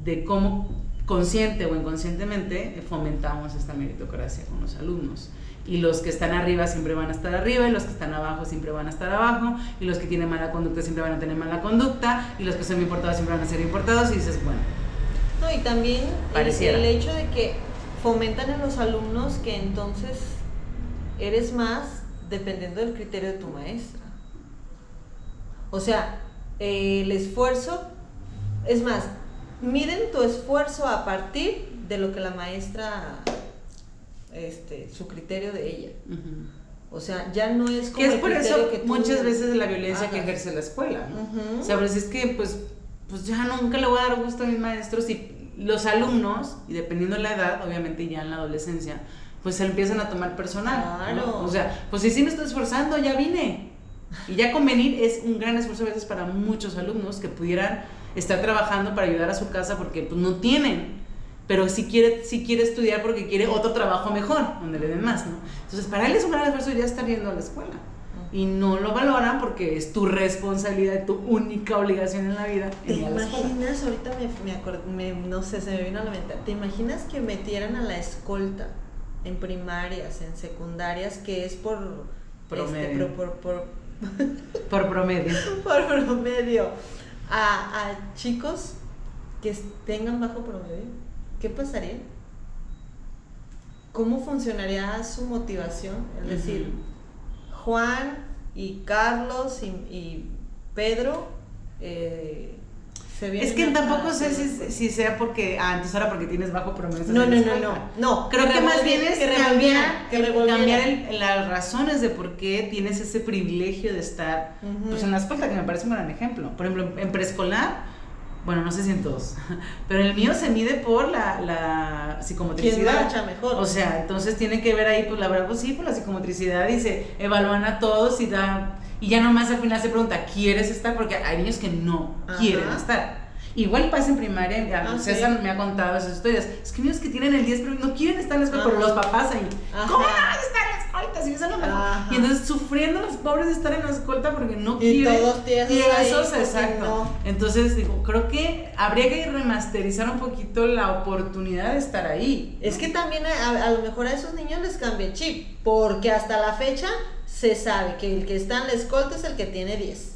de cómo consciente o inconscientemente fomentamos esta meritocracia con los alumnos. Y los que están arriba siempre van a estar arriba, y los que están abajo siempre van a estar abajo, y los que tienen mala conducta siempre van a tener mala conducta, y los que son importados siempre van a ser importados, y dices, bueno. No, y también el, el hecho de que fomentan en los alumnos que entonces eres más dependiendo del criterio de tu maestra. O sea, el esfuerzo, es más, miden tu esfuerzo a partir de lo que la maestra, este, su criterio de ella. O sea, ya no es como. Que es por eso que muchas veces la violencia que ejerce la escuela, ¿no? O sea, pues es que, pues, pues ya nunca le voy a dar gusto a mis maestros y los alumnos, y dependiendo de la edad, obviamente ya en la adolescencia, pues se empiezan a tomar personal. Claro. O sea, pues si sí me estoy esforzando, ya vine. Y ya convenir es un gran esfuerzo a veces para muchos alumnos que pudieran estar trabajando para ayudar a su casa porque pues, no tienen. Pero si quiere, si quiere estudiar porque quiere otro trabajo mejor, donde le den más, ¿no? Entonces, para él es un gran esfuerzo ya estar yendo a la escuela. Y no lo valoran porque es tu responsabilidad, tu única obligación en la vida. ¿Te imaginas? Ahorita me, me, no sé, se me vino a la mente. ¿Te imaginas que metieran a la escolta en primarias, en secundarias, que es por este, promedio? por, por, por promedio. por promedio a, chicos que tengan bajo promedio, ¿qué pasaría? ¿Cómo funcionaría su motivación? Es decir, Juan y Carlos y, Pedro eh, es que tampoco sé si, sea porque ah, ahora porque tienes bajo promedio. No, no, no, no, no. Creo que, más bien es que cambiar, cambiar las razones de por qué tienes ese privilegio de estar pues, en la escuela, que me parece un gran ejemplo. Por ejemplo, en preescolar, bueno, no sé si en todos, pero el mío se mide por la, la psicomotricidad. ¿Quién mejor? O sea, entonces tiene que ver ahí, pues la verdad, pues sí, por la psicomotricidad y se evalúan a todos y da y ya nomás al final se pregunta, ¿quieres estar? Porque hay niños que no quieren estar. Igual pasa en primaria, ah, César me ha contado esas historias. Es que niños que tienen el 10 pero no quieren estar en la escuela, pero los papás ahí. ¿Cómo no vas a estar y entonces sufriendo los pobres de estar en la escolta porque no y todos tienen esos, exacto. Entonces digo, creo que habría que remasterizar un poquito la oportunidad de estar ahí. Es que también a, lo mejor a esos niños les cambia el chip, porque hasta la fecha se sabe que el que está en la escolta es el que tiene 10.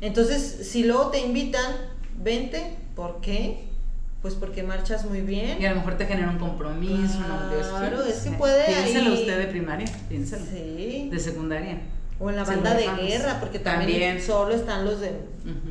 Entonces, si luego te invitan, vente, ¿por qué? Pues porque marchas muy bien. Y a lo mejor te genera un compromiso, Claro, es que puede Piénselo usted de primaria, piénselo. Sí. De secundaria. O en la banda de guerra, porque también, solo están los de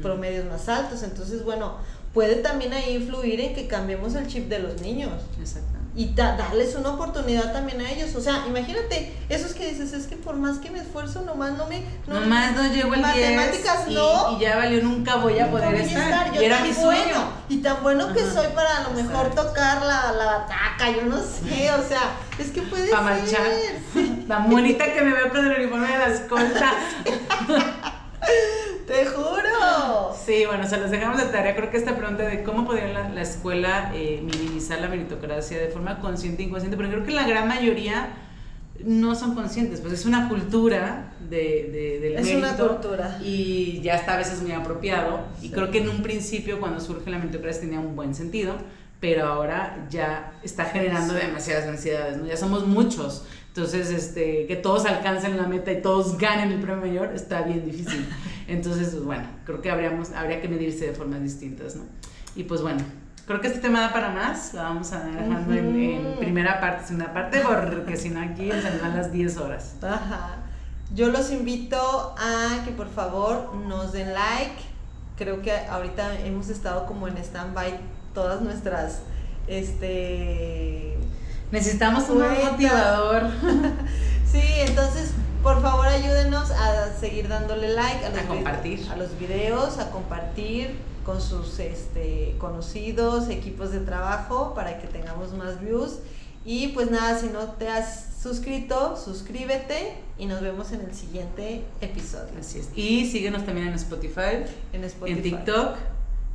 promedios más altos. Entonces, bueno, puede también ahí influir en que cambiemos el chip de los niños. Exacto y darles una oportunidad también a ellos. O sea, imagínate, esos que dices, es que por más que me esfuerzo, nomás no me... No, nomás no llego el Matemáticas no. Y ya valió, nunca voy a poder estar. y era mi sueño. y tan bueno que soy para a lo mejor tocar la, la bataca, yo no sé, o sea, es que puede para marchar. Tan bonita que me veo con el uniforme de la escolta. ¡Te juro! Sí, bueno, se los dejamos de tarea. Creo que esta pregunta de cómo podría la, escuela eh, minimizar la meritocracia de forma consciente e inconsciente, porque creo que la gran mayoría no son conscientes, pues es una cultura de, de, del es una cultura. Y ya está a veces muy apropiado. Y creo que en un principio, cuando surge la meritocracia, tenía un buen sentido, pero ahora ya está generando demasiadas ansiedades, ¿no? Ya somos muchos. Entonces, este, que todos alcancen la meta y todos ganen el premio mayor está bien difícil. Entonces, pues, bueno, creo que habríamos, habría que medirse de formas distintas, ¿no? Y pues bueno, creo que este tema da para más. Lo vamos a dejar en, primera parte, segunda parte, porque si no aquí se van las 10 horas. Ajá. Yo los invito a que por favor nos den like. Creo que ahorita hemos estado como en stand-by todas nuestras este Necesitamos un motivador. sí, entonces, por favor, ayúdenos a seguir dándole like a los, compartir. a los videos, a compartir con sus este, conocidos, equipos de trabajo, para que tengamos más views. Y pues nada, si no te has suscrito, suscríbete y nos vemos en el siguiente episodio. Así es. Y síguenos también en Spotify, en, Spotify. en TikTok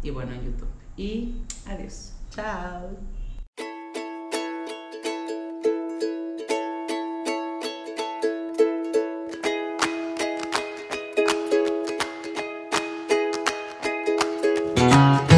y bueno, en YouTube. Y adiós. Chao. Música